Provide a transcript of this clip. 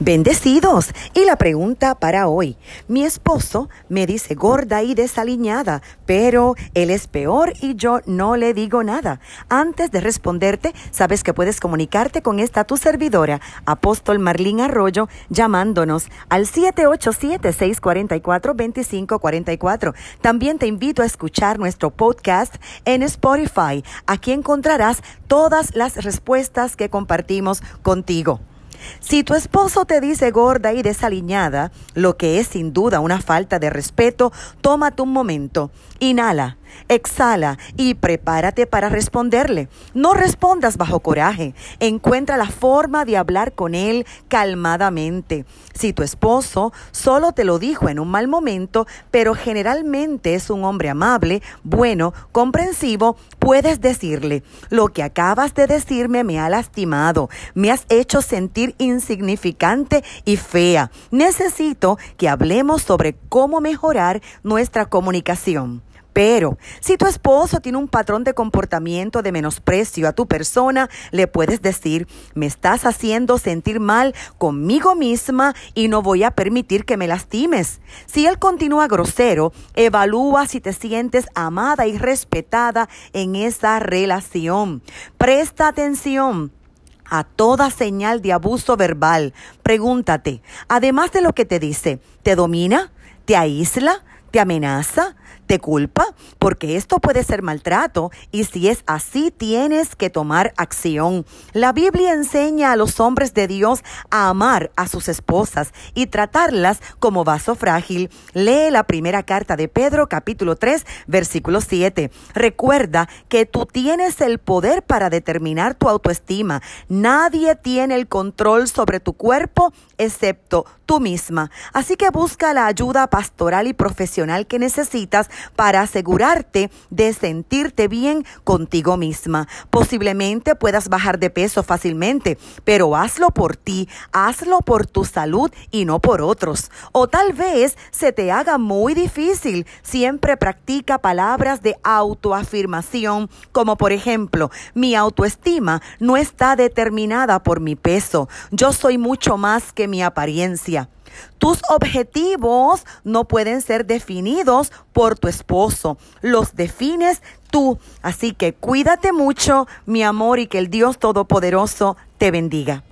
Bendecidos. Y la pregunta para hoy. Mi esposo me dice gorda y desaliñada, pero él es peor y yo no le digo nada. Antes de responderte, sabes que puedes comunicarte con esta tu servidora, Apóstol Marlín Arroyo, llamándonos al 787-644-2544. También te invito a escuchar nuestro podcast en Spotify. Aquí encontrarás todas las respuestas que compartimos contigo. Si tu esposo te dice gorda y desaliñada, lo que es sin duda una falta de respeto, tómate un momento, inhala Exhala y prepárate para responderle. No respondas bajo coraje. Encuentra la forma de hablar con él calmadamente. Si tu esposo solo te lo dijo en un mal momento, pero generalmente es un hombre amable, bueno, comprensivo, puedes decirle, lo que acabas de decirme me ha lastimado, me has hecho sentir insignificante y fea. Necesito que hablemos sobre cómo mejorar nuestra comunicación. Pero si tu esposo tiene un patrón de comportamiento de menosprecio a tu persona, le puedes decir, me estás haciendo sentir mal conmigo misma y no voy a permitir que me lastimes. Si él continúa grosero, evalúa si te sientes amada y respetada en esa relación. Presta atención a toda señal de abuso verbal. Pregúntate, además de lo que te dice, ¿te domina? ¿Te aísla? ¿Te amenaza? ¿Te culpa? Porque esto puede ser maltrato y si es así tienes que tomar acción. La Biblia enseña a los hombres de Dios a amar a sus esposas y tratarlas como vaso frágil. Lee la primera carta de Pedro capítulo 3 versículo 7. Recuerda que tú tienes el poder para determinar tu autoestima. Nadie tiene el control sobre tu cuerpo excepto tú misma. Así que busca la ayuda pastoral y profesional que necesitas para asegurarte de sentirte bien contigo misma. Posiblemente puedas bajar de peso fácilmente, pero hazlo por ti, hazlo por tu salud y no por otros. O tal vez se te haga muy difícil. Siempre practica palabras de autoafirmación, como por ejemplo, mi autoestima no está determinada por mi peso. Yo soy mucho más que mi apariencia. Tus objetivos no pueden ser definidos por tu esposo, los defines tú. Así que cuídate mucho, mi amor, y que el Dios Todopoderoso te bendiga.